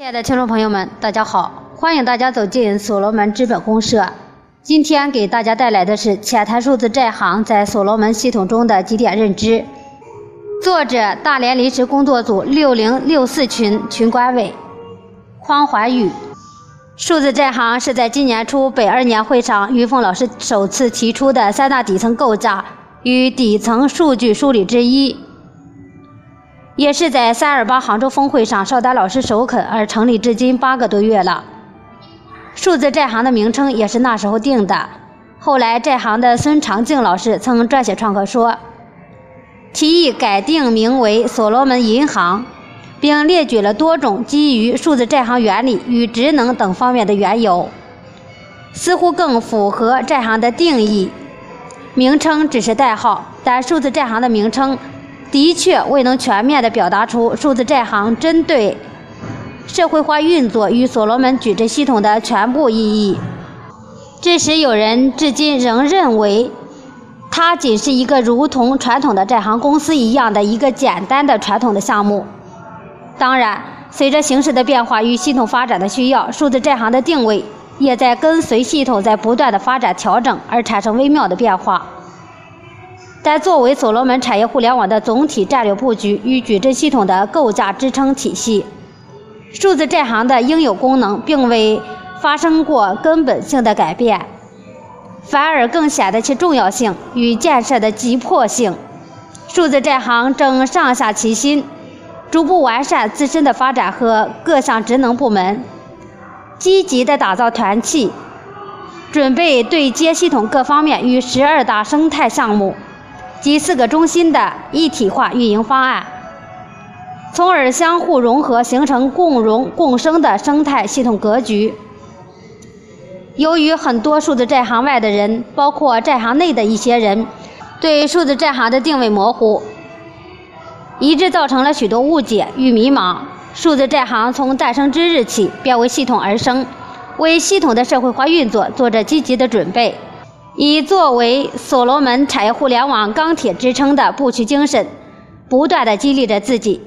亲爱的听众朋友们，大家好，欢迎大家走进所罗门资本公社。今天给大家带来的是《浅谈数字债行在所罗门系统中的几点认知》。作者：大连临时工作组六零六四群群管委匡怀宇。数字债行是在今年初北二年会上，于峰老师首次提出的三大底层构架与底层数据梳理之一。也是在三二八杭州峰会上，邵丹老师首肯而成立，至今八个多月了。数字债行的名称也是那时候定的。后来债行的孙长静老师曾撰写创客说，提议改定名为所罗门银行，并列举了多种基于数字债行原理与职能等方面的缘由，似乎更符合债行的定义。名称只是代号，但数字债行的名称。的确未能全面地表达出数字债行针对社会化运作与所罗门矩阵系统的全部意义。致使有人至今仍认为，它仅是一个如同传统的债行公司一样的一个简单的传统的项目。当然，随着形势的变化与系统发展的需要，数字债行的定位也在跟随系统在不断的发展调整而产生微妙的变化。但作为所罗门产业互联网的总体战略布局与矩阵系统的构架支撑体系，数字债行的应有功能并未发生过根本性的改变，反而更显得其重要性与建设的急迫性。数字债行正上下齐心，逐步完善自身的发展和各项职能部门，积极地打造团契，准备对接系统各方面与十二大生态项目。及四个中心的一体化运营方案，从而相互融合，形成共荣共生的生态系统格局。由于很多数字债行外的人，包括债行内的一些人，对数字债行的定位模糊，以致造成了许多误解与迷茫。数字债行从诞生之日起便为系统而生，为系统的社会化运作做着积极的准备。以作为所罗门产业互联网钢铁支撑的布局精神，不断地激励着自己。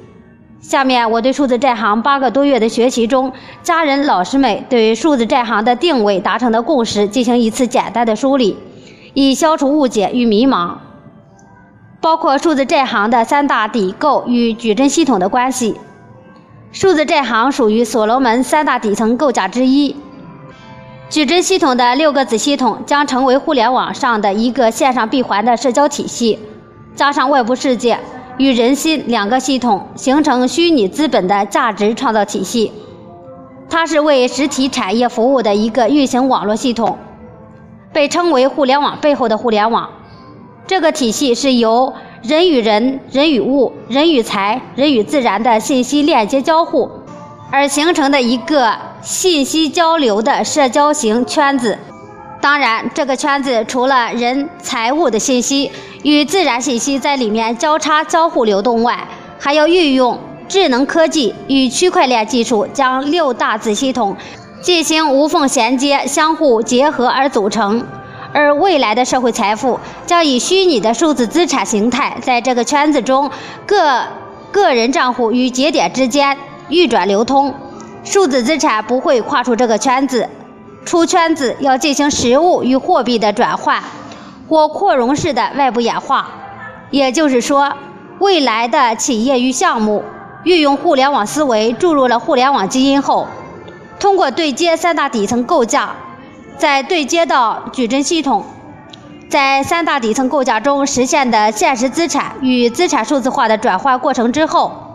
下面我对数字债行八个多月的学习中，家人老师们对数字债行的定位达成的共识进行一次简单的梳理，以消除误解与迷茫。包括数字债行的三大底构与矩阵系统的关系。数字债行属于所罗门三大底层构架之一。矩阵系统的六个子系统将成为互联网上的一个线上闭环的社交体系，加上外部世界与人心两个系统，形成虚拟资本的价值创造体系。它是为实体产业服务的一个运行网络系统，被称为互联网背后的互联网。这个体系是由人与人、人与物、人与财、人与自然的信息链接交互而形成的一个。信息交流的社交型圈子，当然，这个圈子除了人、财务的信息与自然信息在里面交叉交互流动外，还要运用智能科技与区块链技术，将六大子系统进行无缝衔接、相互结合而组成。而未来的社会财富将以虚拟的数字资产形态，在这个圈子中各个人账户与节点之间运转流通。数字资产不会跨出这个圈子，出圈子要进行实物与货币的转换或扩容式的外部演化。也就是说，未来的企业与项目运用互联网思维，注入了互联网基因后，通过对接三大底层构架，再对接到矩阵系统，在三大底层构架中实现的现实资产与资产数字化的转换过程之后。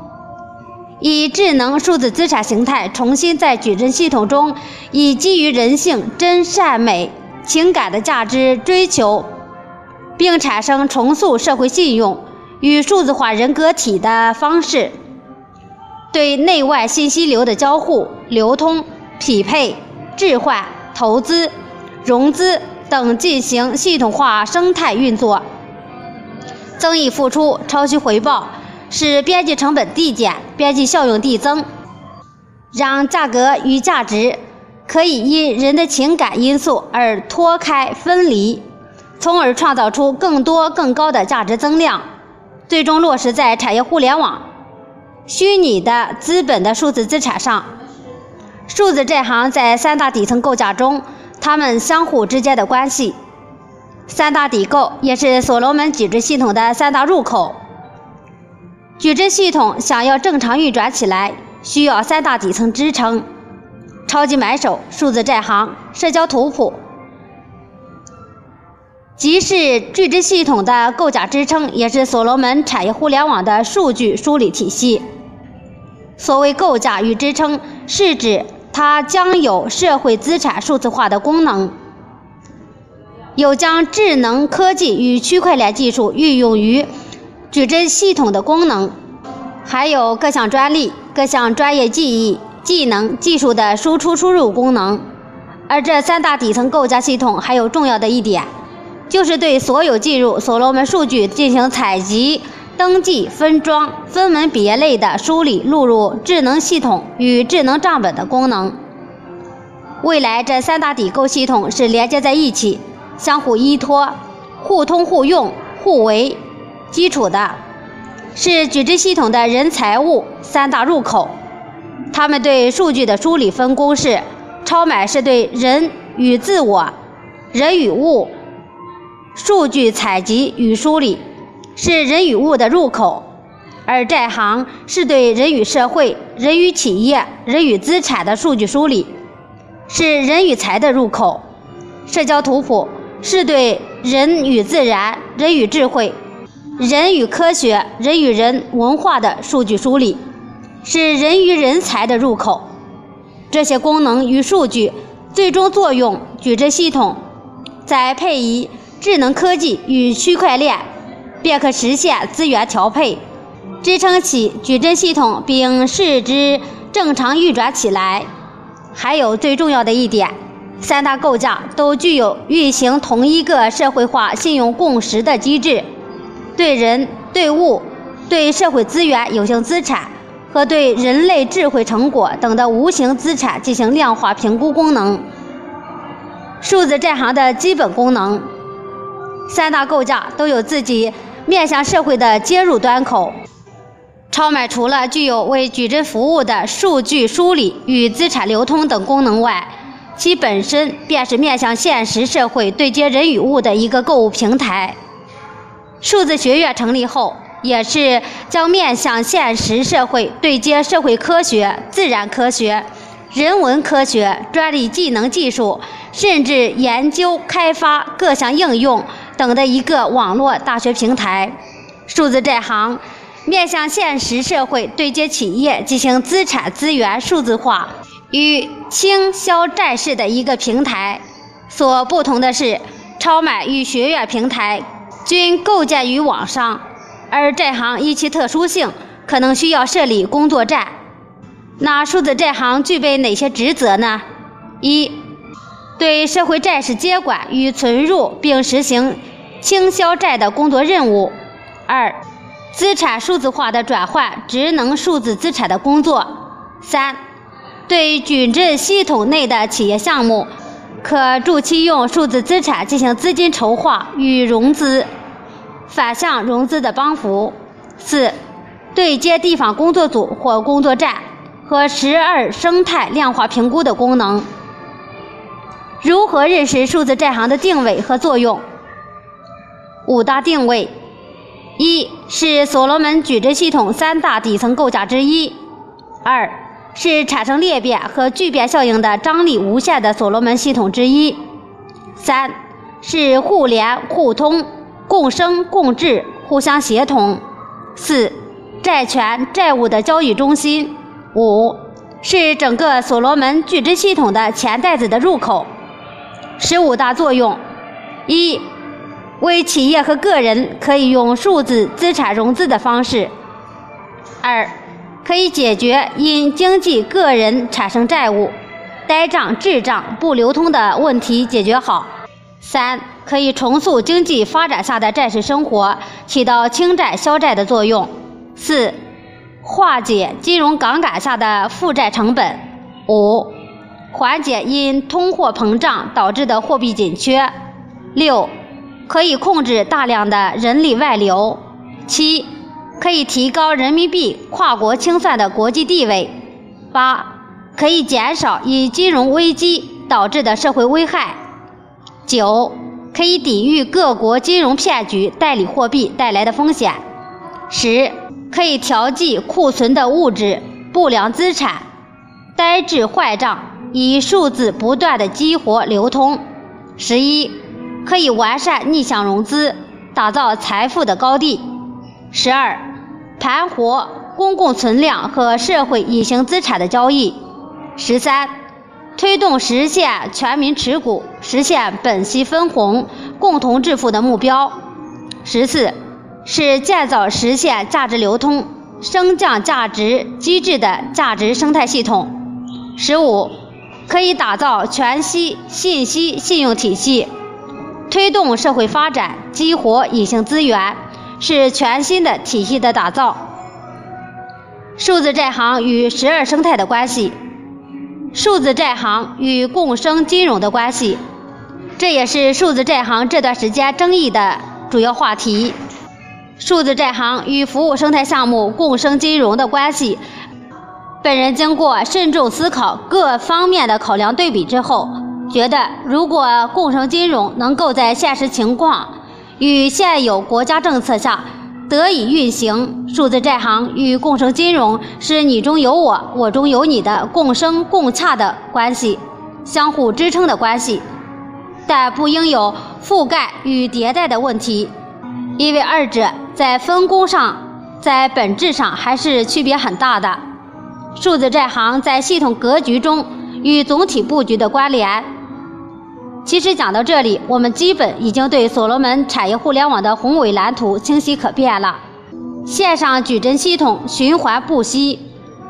以智能数字资产形态重新在矩阵系统中，以基于人性真善美情感的价值追求，并产生重塑社会信用与数字化人格体的方式，对内外信息流的交互、流通、匹配、置换、投资、融资等进行系统化生态运作，增益付出，超期回报。使边际成本递减，边际效用递增，让价格与价值可以因人的情感因素而脱开分离，从而创造出更多更高的价值增量，最终落实在产业互联网、虚拟的资本的数字资产上。数字债行在三大底层构架中，它们相互之间的关系。三大底构也是所罗门矩阵系统的三大入口。矩阵系统想要正常运转起来，需要三大底层支撑：超级买手、数字债行、社交图谱，即是矩阵系统的构架支撑，也是所罗门产业互联网的数据梳理体系。所谓构架与支撑，是指它将有社会资产数字化的功能。有将智能科技与区块链技术运用于矩阵系统的功能，还有各项专利、各项专业技艺、技能、技术的输出输入功能。而这三大底层构架系统还有重要的一点，就是对所有进入所罗门数据进行采集、登记、分装、分门别类的梳理，录入智能系统与智能账本的功能。未来这三大底构系统是连接在一起。相互依托、互通互用、互为基础的，是矩阵系统的人财物三大入口。他们对数据的梳理分工是：超买是对人与自我、人与物数据采集与梳理，是人与物的入口；而债行是对人与社会、人与企业、人与资产的数据梳理，是人与财的入口。社交图谱。是对人与自然、人与智慧、人与科学、人与人文化的数据梳理，是人与人才的入口。这些功能与数据最终作用，矩阵系统再配以智能科技与区块链，便可实现资源调配，支撑起矩阵系统，并使之正常运转起来。还有最重要的一点。三大构架都具有运行同一个社会化信用共识的机制，对人、对物、对社会资源有形资产和对人类智慧成果等的无形资产进行量化评估功能。数字债行的基本功能，三大构架都有自己面向社会的接入端口。超买除了具有为矩阵服务的数据梳理与资产流通等功能外，其本身便是面向现实社会对接人与物的一个购物平台。数字学院成立后，也是将面向现实社会对接社会科学、自然科学、人文科学、专利技能技术，甚至研究开发各项应用等的一个网络大学平台。数字债行面向现实社会对接企业进行资产资源数字化。与倾销债市的一个平台所不同的是，超买与学院平台均构建于网上，而债行依其特殊性，可能需要设立工作站。那数字债行具备哪些职责呢？一、对社会债市接管与存入并实行清销债的工作任务；二、资产数字化的转换职能数字资产的工作；三。对矩阵系统内的企业项目，可助其用数字资产进行资金筹划与融资、反向融资的帮扶。四、对接地方工作组或工作站和十二生态量化评估的功能。如何认识数字债行的定位和作用？五大定位：一是所罗门矩阵系统三大底层构架之一；二。是产生裂变和聚变效应的张力无限的所罗门系统之一。三是互联互通、共生共治、互相协同。四债权债务的交易中心。五是整个所罗门矩阵系统的钱袋子的入口。十五大作用：一为企业和个人可以用数字资产融资的方式。二可以解决因经济个人产生债务、呆账、滞账不流通的问题，解决好。三、可以重塑经济发展下的债市生活，起到清债消债的作用。四、化解金融杠杆下的负债成本。五、缓解因通货膨胀导致的货币紧缺。六、可以控制大量的人力外流。七。可以提高人民币跨国清算的国际地位。八，可以减少以金融危机导致的社会危害；九，可以抵御各国金融骗局、代理货币带来的风险；十，可以调剂库存的物质、不良资产、呆滞坏账，以数字不断的激活流通；十一，可以完善逆向融资，打造财富的高地；十二，盘活公共存量和社会隐形资产的交易。十三，推动实现全民持股、实现本息分红、共同致富的目标。十四，是建造实现价值流通、升降价值机制的价值生态系统。十五，可以打造全息信息信用体系，推动社会发展，激活隐形资源，是全新的体系的打造。数字债行与十二生态的关系。数字债行与共生金融的关系，这也是数字债行这段时间争议的主要话题。数字债行与服务生态项目共生金融的关系，本人经过慎重思考各方面的考量对比之后，觉得如果共生金融能够在现实情况与现有国家政策下，得以运行，数字债行与共生金融是你中有我，我中有你的共生共洽的关系，相互支撑的关系，但不应有覆盖与迭代的问题，因为二者在分工上、在本质上还是区别很大的。数字债行在系统格局中与总体布局的关联。其实讲到这里，我们基本已经对所罗门产业互联网的宏伟蓝图清晰可辨了。线上矩阵系统循环不息，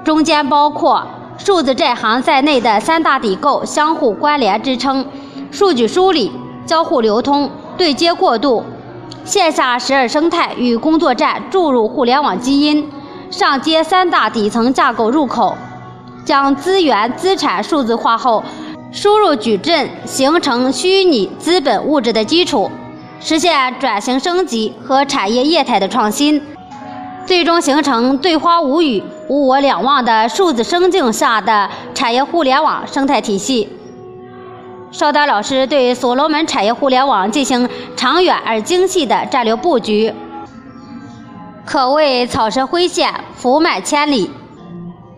中间包括数字债行在内的三大底构相互关联支撑，数据梳理、交互流通、对接过渡，线下十二生态与工作站注入互联网基因，上接三大底层架构入口，将资源资产数字化后。输入矩阵形成虚拟资本物质的基础，实现转型升级和产业业态的创新，最终形成对花无语、无我两忘的数字生境下的产业互联网生态体系。邵丹老师对所罗门产业互联网进行长远而精细的战略布局，可谓草蛇灰线，福满千里。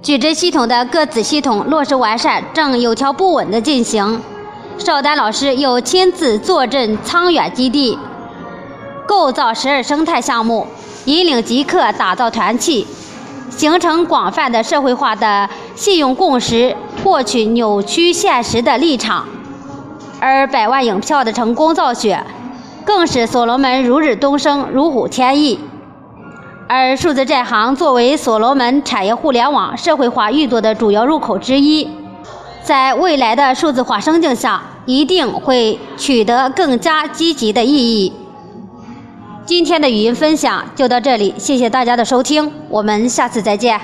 矩阵系统的各子系统落实完善正有条不紊地进行。邵丹老师又亲自坐镇沧远基地，构造十二生态项目，引领极客打造团契，形成广泛的社会化的信用共识，获取扭曲现实的立场。而百万影票的成功造血，更使所罗门如日东升，如虎添翼。而数字债行作为所罗门产业互联网社会化运作的主要入口之一，在未来的数字化生境下，一定会取得更加积极的意义。今天的语音分享就到这里，谢谢大家的收听，我们下次再见。